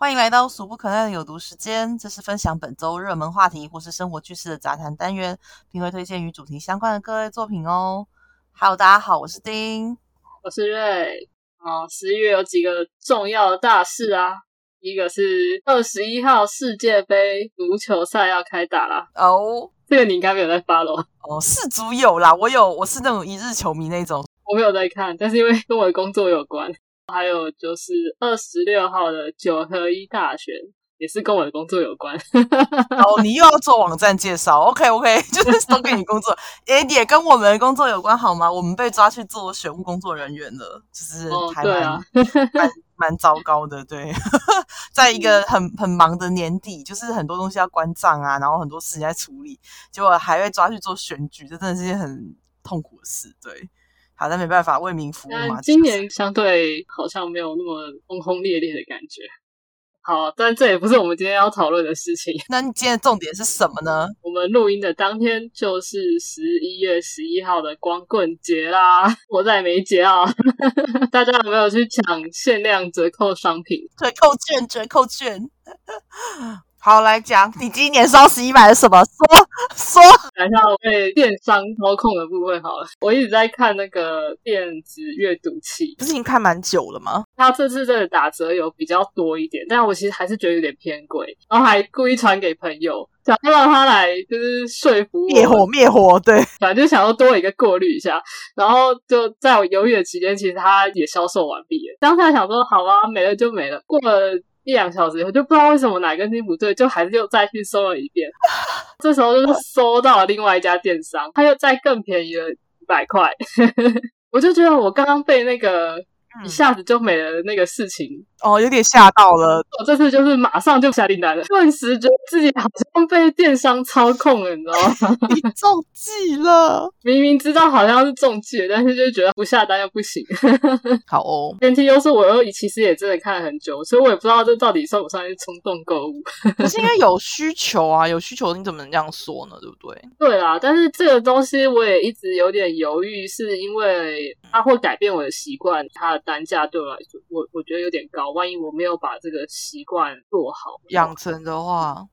欢迎来到俗不可耐的有毒时间，这是分享本周热门话题或是生活趣事的杂谈单元，并会推荐与主题相关的各类作品哦。Hello，大家好，我是丁，我是瑞。哦，十一月有几个重要的大事啊？一个是二十一号世界杯足球赛要开打啦哦，这个你应该没有在发喽？哦，世足有啦，我有，我是那种一日球迷那种，我没有在看，但是因为跟我的工作有关。还有就是二十六号的九合一大选，也是跟我的工作有关。哦，你又要做网站介绍？OK OK，就是都跟你工作，也也跟我们的工作有关，好吗？我们被抓去做选务工作人员了，就是还蛮蛮蛮糟糕的。对，在一个很很忙的年底，就是很多东西要关账啊，然后很多事情在处理，结果还被抓去做选举，这真的是件很痛苦的事。对。好，但没办法，为民服务嘛。今年相对好像没有那么轰轰烈烈的感觉。好，但这也不是我们今天要讨论的事情。那你今天的重点是什么呢？我们录音的当天就是十一月十一号的光棍节啦。我在没节啊，大家有没有去抢限量折扣商品？折扣券，折扣券。好，来讲你今年双十一买了什么？说说，等一下我被电商操控的部分好了。我一直在看那个电子阅读器，不是已经看蛮久了吗？它这次的打折有比较多一点，但我其实还是觉得有点偏贵，然后还故意传给朋友，想要让他来就是说服灭火灭火，对，反正就想要多一个过滤一下。然后就在我犹豫的期间，其实它也销售完毕了。当下想说好啊，没了就没了，过了。一两小时以后就不知道为什么哪根筋不对，就还是又再去搜了一遍。这时候就是搜到了另外一家电商，他又再更便宜了一百块。我就觉得我刚刚被那个。一下子就没了那个事情哦，有点吓到了。我这次就是马上就下订单了，顿时觉得自己好像被电商操控了，你知道吗？你中计了，明明知道好像是中计，但是就觉得不下单又不行。好哦，电梯又是我又其实也真的看了很久，所以我也不知道这到底算不算是冲动购物。可是应该有需求啊，有需求你怎么能这样说呢？对不对？对啊，但是这个东西我也一直有点犹豫，是因为它会改变我的习惯，它的。单价对我来说，我我觉得有点高。万一我没有把这个习惯做好养成的话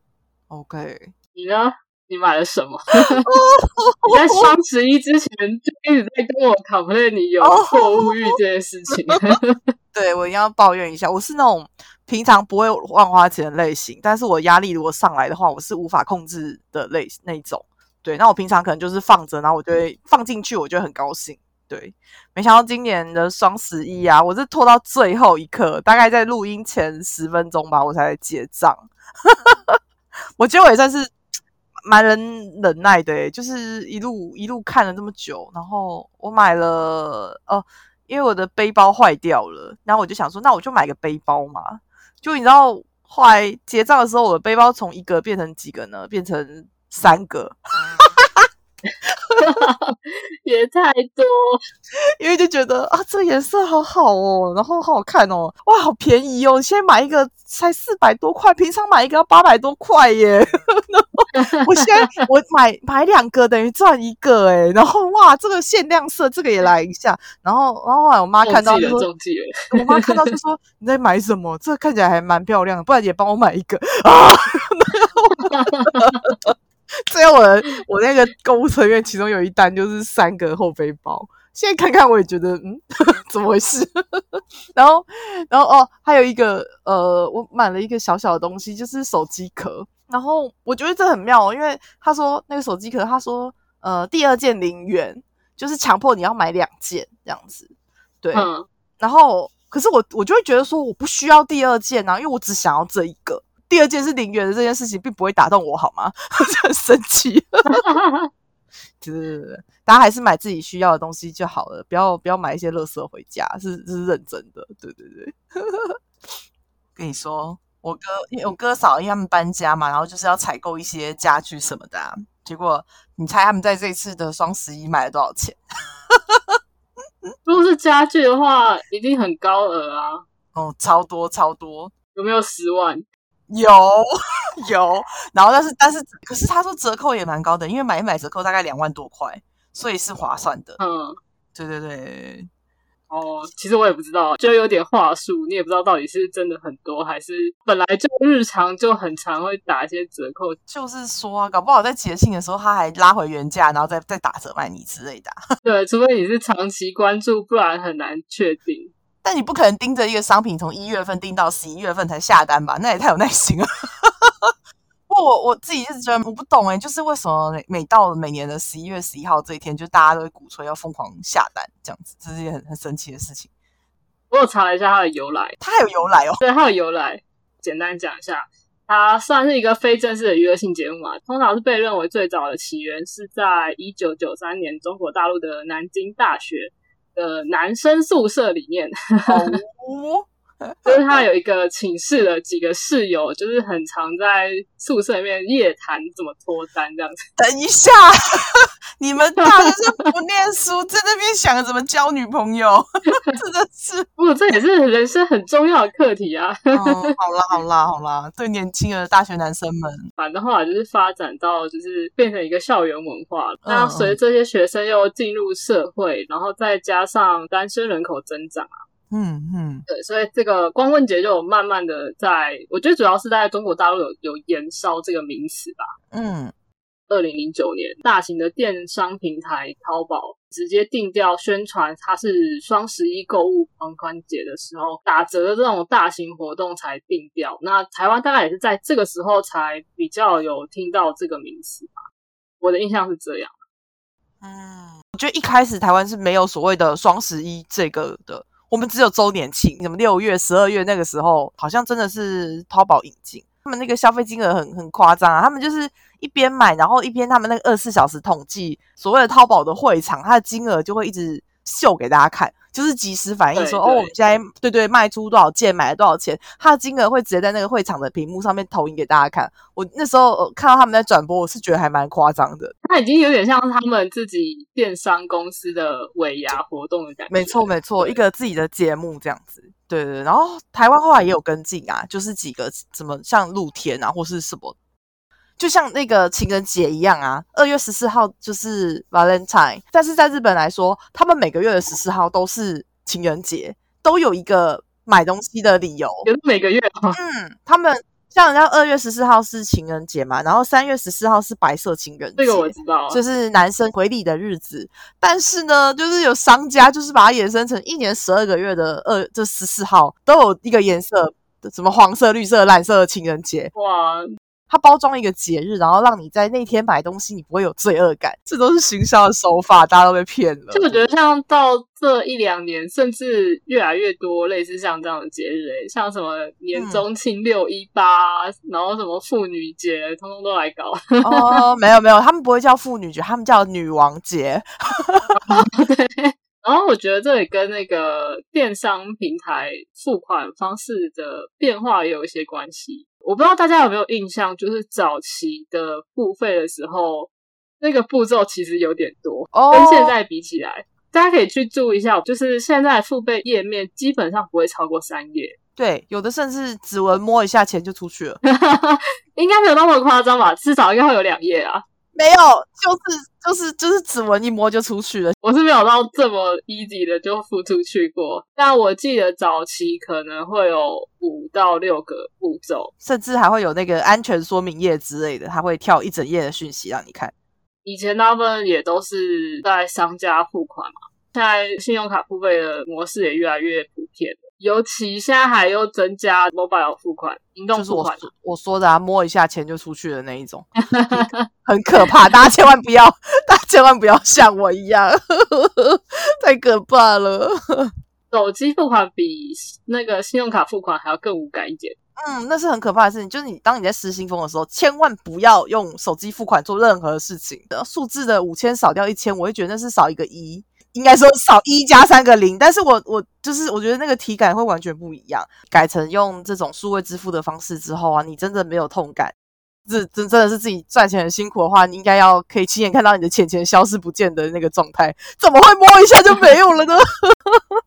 ，OK。你呢？你买了什么？你在双十一之前就一直在跟我 complain 你有购物欲这件事情。对我一定要抱怨一下，我是那种平常不会乱花钱的类型，但是我压力如果上来的话，我是无法控制的类那种。对，那我平常可能就是放着，然后我就会放进去，我就很高兴。对，没想到今年的双十一啊，我是拖到最后一刻，大概在录音前十分钟吧，我才结账。我觉得我也算是蛮能忍耐的，就是一路一路看了这么久，然后我买了哦，因为我的背包坏掉了，然后我就想说，那我就买个背包嘛。就你知道，后来结账的时候，我的背包从一个变成几个呢？变成三个。也太多，因为就觉得啊，这个颜色好好哦，然后好好看哦，哇，好便宜哦！现在买一个才四百多块，平常买一个要八百多块耶。我现在我买买两个等于赚一个哎，然后哇，这个限量色，这个也来一下。然后然后后来我妈看到就说，我妈看到就说你在买什么？这看起来还蛮漂亮的，不然也帮我买一个啊。最后我我那个购物车里面，其中有一单就是三个后背包。现在看看，我也觉得嗯，怎么回事？然后，然后哦，还有一个呃，我买了一个小小的东西，就是手机壳。然后我觉得这很妙，因为他说那个手机壳，他说呃，第二件零元，就是强迫你要买两件这样子。对，然后可是我我就会觉得说，我不需要第二件啊，因为我只想要这一个。第二件是零元的这件事情，并不会打动我，好吗？很生气。就是大家还是买自己需要的东西就好了，不要不要买一些垃圾回家，是是认真的。对对对，跟你说，我哥因为我哥嫂因为他们搬家嘛，然后就是要采购一些家具什么的。结果你猜他们在这次的双十一买了多少钱？如果是家具的话，一定很高额啊！哦，超多超多，有没有十万？有 有，然后但是但是，可是他说折扣也蛮高的，因为买一买折扣大概两万多块，所以是划算的。嗯，对对对，哦，其实我也不知道，就有点话术，你也不知道到底是真的很多，还是本来就日常就很常会打一些折扣。就是说啊，搞不好在节庆的时候他还拉回原价，然后再再打折卖你之类的啊。对，除非你是长期关注，不然很难确定。但你不可能盯着一个商品从一月份盯到十一月份才下单吧？那也太有耐心了。不过我我自己就是觉得我不懂哎，就是为什么每每到每年的十一月十一号这一天，就大家都会鼓吹要疯狂下单这样子，这是一件很很神奇的事情。我有查了一下它的由来，它还有由来哦。对，它有由来，简单讲一下，它算是一个非正式的娱乐性节目嘛。通常是被认为最早的起源是在一九九三年中国大陆的南京大学的男生宿舍里面。哦，就是他有一个寝室的几个室友，就是很常在宿舍里面夜谈怎么脱单这样子。等一下，你们大学生不念书，在那边想着怎么交女朋友，真的是。不过这也是人生很重要的课题啊。嗯，好啦好啦好啦，对年轻的大学男生们，反正后来就是发展到就是变成一个校园文化了。那随着这些学生又进入社会，然后再加上单身人口增长啊。嗯嗯，对，所以这个光棍节就慢慢的在，我觉得主要是在中国大陆有有延烧这个名词吧。嗯，二零零九年，大型的电商平台淘宝直接定调宣传它是双十一购物狂欢节的时候打折的这种大型活动才定调。那台湾大概也是在这个时候才比较有听到这个名词吧。我的印象是这样。嗯，我觉得一开始台湾是没有所谓的双十一这个的。我们只有周年庆，什么六月、十二月那个时候，好像真的是淘宝引进，他们那个消费金额很很夸张啊！他们就是一边买，然后一边他们那个二十四小时统计所谓的淘宝的会场，它的金额就会一直秀给大家看。就是及时反应说哦，我们现在对对卖出多少件，买了多少钱，它的金额会直接在那个会场的屏幕上面投影给大家看。我那时候看到他们在转播，我是觉得还蛮夸张的。它已经有点像他们自己电商公司的尾牙活动的感觉。没错没错，一个自己的节目这样子。对对，然后台湾后来也有跟进啊，就是几个什么像露天啊，或是什么。就像那个情人节一样啊，二月十四号就是 Valentine，但是在日本来说，他们每个月的十四号都是情人节，都有一个买东西的理由。也是每个月嗯，他们像人家二月十四号是情人节嘛，然后三月十四号是白色情人节，这个我知道，就是男生回礼的日子。但是呢，就是有商家就是把它衍生成一年十二个月的二这十四号都有一个颜色，什么黄色、绿色、蓝色的情人节。哇！它包装一个节日，然后让你在那天买东西，你不会有罪恶感。这都是行销的手法，大家都被骗了。就我觉得，像到这一两年，甚至越来越多类似像这样的节日，诶，像什么年中庆六一八，然后什么妇女节，通通都来搞。哦，没有没有，他们不会叫妇女节，他们叫女王节。对。然后我觉得这也跟那个电商平台付款方式的变化也有一些关系。我不知道大家有没有印象，就是早期的付费的时候，那个步骤其实有点多，跟现在比起来，大家可以去注意一下，就是现在付费页面基本上不会超过三页，对，有的甚至指纹摸一下钱就出去了，应该没有那么夸张吧？至少应该会有两页啊。没有，就是就是就是指纹一摸就出去了。我是没有到这么 easy 的就付出去过，但我记得早期可能会有五到六个步骤，甚至还会有那个安全说明页之类的，它会跳一整页的讯息让你看。以前大部分也都是在商家付款嘛，现在信用卡付费的模式也越来越普遍。尤其现在还又增加 mobile 付款、移动付款，我说的啊，摸一下钱就出去的那一种，很可怕，大家千万不要，大家千万不要像我一样，太可怕了。手机付款比那个信用卡付款还要更无感一点。嗯，那是很可怕的事情，就是你当你在失心疯的时候，千万不要用手机付款做任何事情。数字的五千少掉一千，我会觉得那是少一个一。应该说少一加三个零，但是我我就是我觉得那个体感会完全不一样。改成用这种数位支付的方式之后啊，你真的没有痛感，这真真的是自己赚钱很辛苦的话，你应该要可以亲眼看到你的钱钱消失不见的那个状态。怎么会摸一下就没有了呢？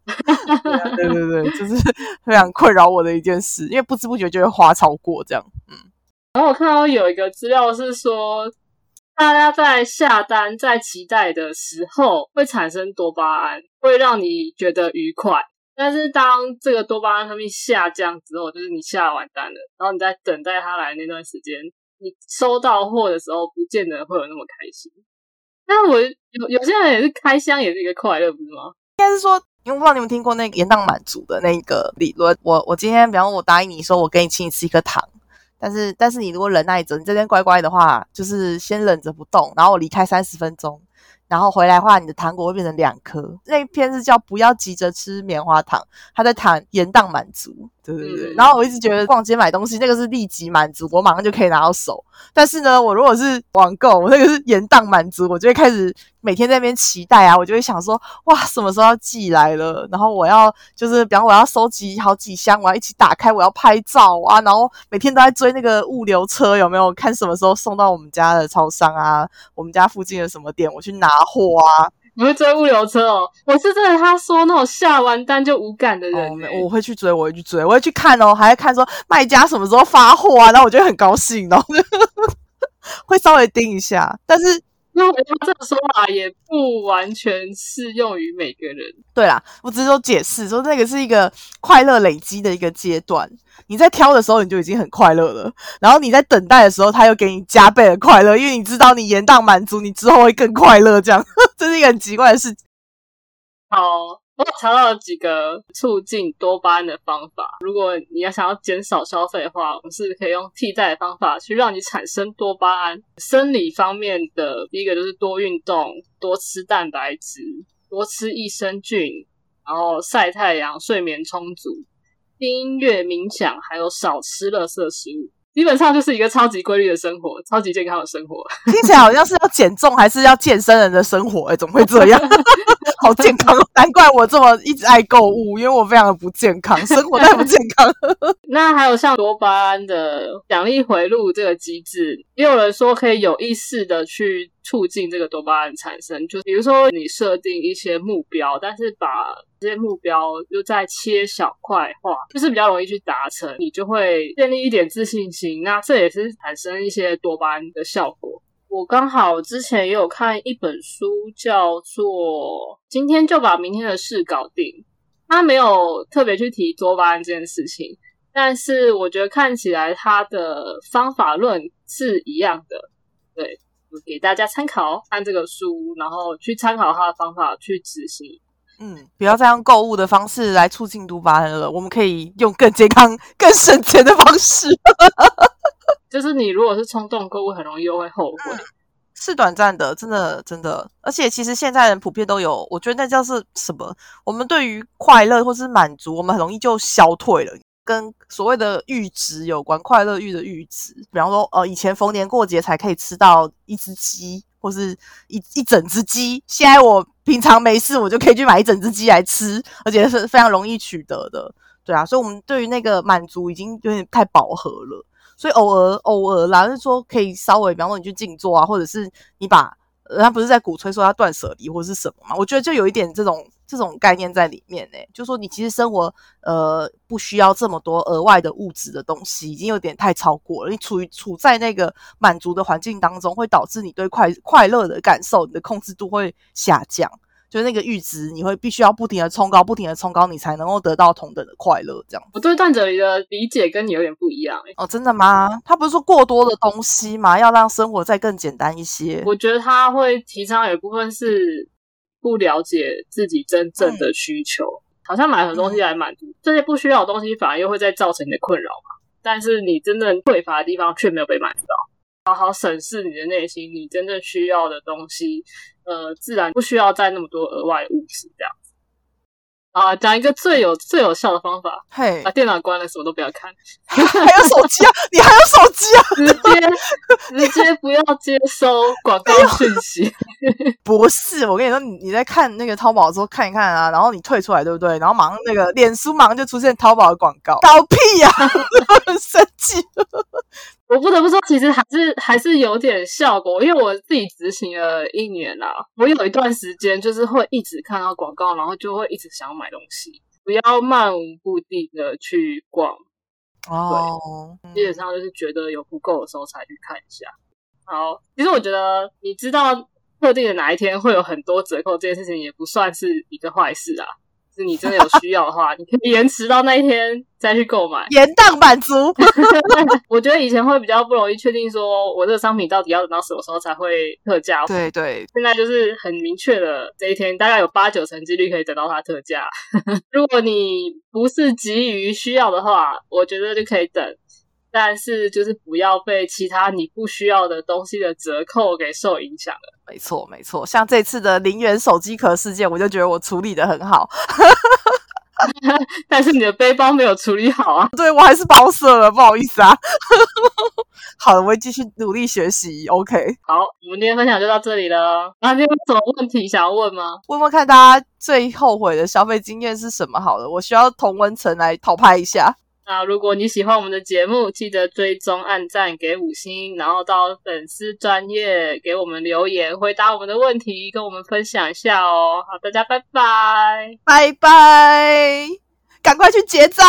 对对对，就是 非常困扰我的一件事，因为不知不觉就会花超过这样。嗯，然后我看到有一个资料是说。大家在下单、在期待的时候，会产生多巴胺，会让你觉得愉快。但是当这个多巴胺分泌下降之后，就是你下完单了，然后你在等待它来那段时间，你收到货的时候，不见得会有那么开心。但我有有些人也是开箱也是一个快乐，不是吗？应该是说，因为不知道你们听过那个延宕满足的那个理论。我我今天，比方说，我答应你说，我给你请你吃一颗糖。但是，但是你如果忍耐着，你这边乖乖的话，就是先忍着不动，然后我离开三十分钟，然后回来的话，你的糖果会变成两颗。那一篇是叫不要急着吃棉花糖，他在谈延宕满足，对对对。然后我一直觉得逛街买东西那个是立即满足，我马上就可以拿到手。但是呢，我如果是网购，我那个是延宕满足，我就会开始。每天在那边期待啊，我就会想说，哇，什么时候要寄来了？然后我要就是，比方我要收集好几箱，我要一起打开，我要拍照啊。然后每天都在追那个物流车，有没有看什么时候送到我们家的超商啊？我们家附近的什么店，我去拿货啊？你会追物流车哦？我是真的，他说那种下完单就无感的人，我会去追，我会去追，我会去看哦，还会看说卖家什么时候发货啊？然后我就很高兴，然 后会稍微盯一下，但是。那我这个说法也不完全适用于每个人。对啦，我只是说解释，说那个是一个快乐累积的一个阶段。你在挑的时候，你就已经很快乐了；然后你在等待的时候，他又给你加倍的快乐，因为你知道你延宕满足，你之后会更快乐。这样，这是一个很奇怪的事情。好。我查到了几个促进多巴胺的方法。如果你要想要减少消费的话，我们是可以用替代的方法去让你产生多巴胺。生理方面的第一个就是多运动、多吃蛋白质、多吃益生菌，然后晒太阳、睡眠充足、听音乐、冥想，还有少吃垃圾食物。基本上就是一个超级规律的生活，超级健康的生活。听起来好像是要减重还是要健身人的生活？哎，怎么会这样？好健康，难怪我这么一直爱购物，因为我非常的不健康，生活太不健康。那还有像多巴胺的奖励回路这个机制，也有人说可以有意识的去促进这个多巴胺产生。就比如说你设定一些目标，但是把这些目标又再切小块化，就是比较容易去达成，你就会建立一点自信心。那这也是产生一些多巴胺的效果。我刚好之前也有看一本书，叫做《今天就把明天的事搞定》，他没有特别去提多巴胺这件事情，但是我觉得看起来他的方法论是一样的。对，给大家参考，看这个书，然后去参考他的方法去执行。嗯，不要再用购物的方式来促进多巴胺了，我们可以用更健康、更省钱的方式。就是你如果是冲动购物，很容易又会后悔。是短暂的，真的真的。而且其实现在人普遍都有，我觉得那叫是什么？我们对于快乐或是满足，我们很容易就消退了，跟所谓的阈值有关。快乐阈的阈值，比方说，呃，以前逢年过节才可以吃到一只鸡。或是一一整只鸡，现在我平常没事，我就可以去买一整只鸡来吃，而且是非常容易取得的，对啊，所以，我们对于那个满足已经有点太饱和了，所以偶尔偶尔啦，就是说可以稍微，比方说你去静坐啊，或者是你把，他不是在鼓吹说要断舍离或是什么嘛，我觉得就有一点这种。这种概念在里面呢，就说你其实生活呃不需要这么多额外的物质的东西，已经有点太超过了。你处于处在那个满足的环境当中，会导致你对快快乐的感受，你的控制度会下降。就那个阈值，你会必须要不停的冲高，不停的冲高，你才能够得到同等的快乐。这样，我对段哲里的理解跟你有点不一样。哦，真的吗？他不是说过多的东西吗？要让生活再更简单一些。我觉得他会提倡有一部分是。不了解自己真正的需求，好像买很多东西来满足这些不需要的东西，反而又会再造成你的困扰嘛。但是你真正匮乏的地方却没有被满足到，好好审视你的内心，你真正需要的东西，呃，自然不需要再那么多额外物质这样。啊，讲一个最有最有效的方法，嘿，把电脑关了，什么都不要看，还有手机啊，你还有手机啊，直接直接不要接收广告讯息。不是，我跟你说，你你在看那个淘宝的时候看一看啊，然后你退出来，对不对？然后马上那个脸书马上就出现淘宝的广告，搞屁呀，很 生气。我不得不说，其实还是还是有点效果，因为我自己执行了一年啦。我有一段时间就是会一直看到广告，然后就会一直想要买东西，不要漫无目的的去逛。哦，基本上就是觉得有不够的时候才去看一下。好，其实我觉得你知道特定的哪一天会有很多折扣，这件事情也不算是一个坏事啊。是你真的有需要的话，你可以延迟到那一天再去购买，延宕满足。我觉得以前会比较不容易确定，说我这个商品到底要等到什么时候才会特价。对对，现在就是很明确的这一天，大概有八九成几率可以等到它特价。如果你不是急于需要的话，我觉得就可以等。但是就是不要被其他你不需要的东西的折扣给受影响了。没错，没错。像这次的零元手机壳事件，我就觉得我处理的很好。但是你的背包没有处理好啊？对我还是包色了，不好意思啊。好了，我会继续努力学习。OK，好，我们今天分享就到这里了。那你有什么问题想要问吗？问问看大家最后悔的消费经验是什么？好了，我需要同温层来讨拍一下。那如果你喜欢我们的节目，记得追踪、按赞、给五星，然后到粉丝专业给我们留言，回答我们的问题，跟我们分享一下哦。好，大家拜拜，拜拜，赶快去结账。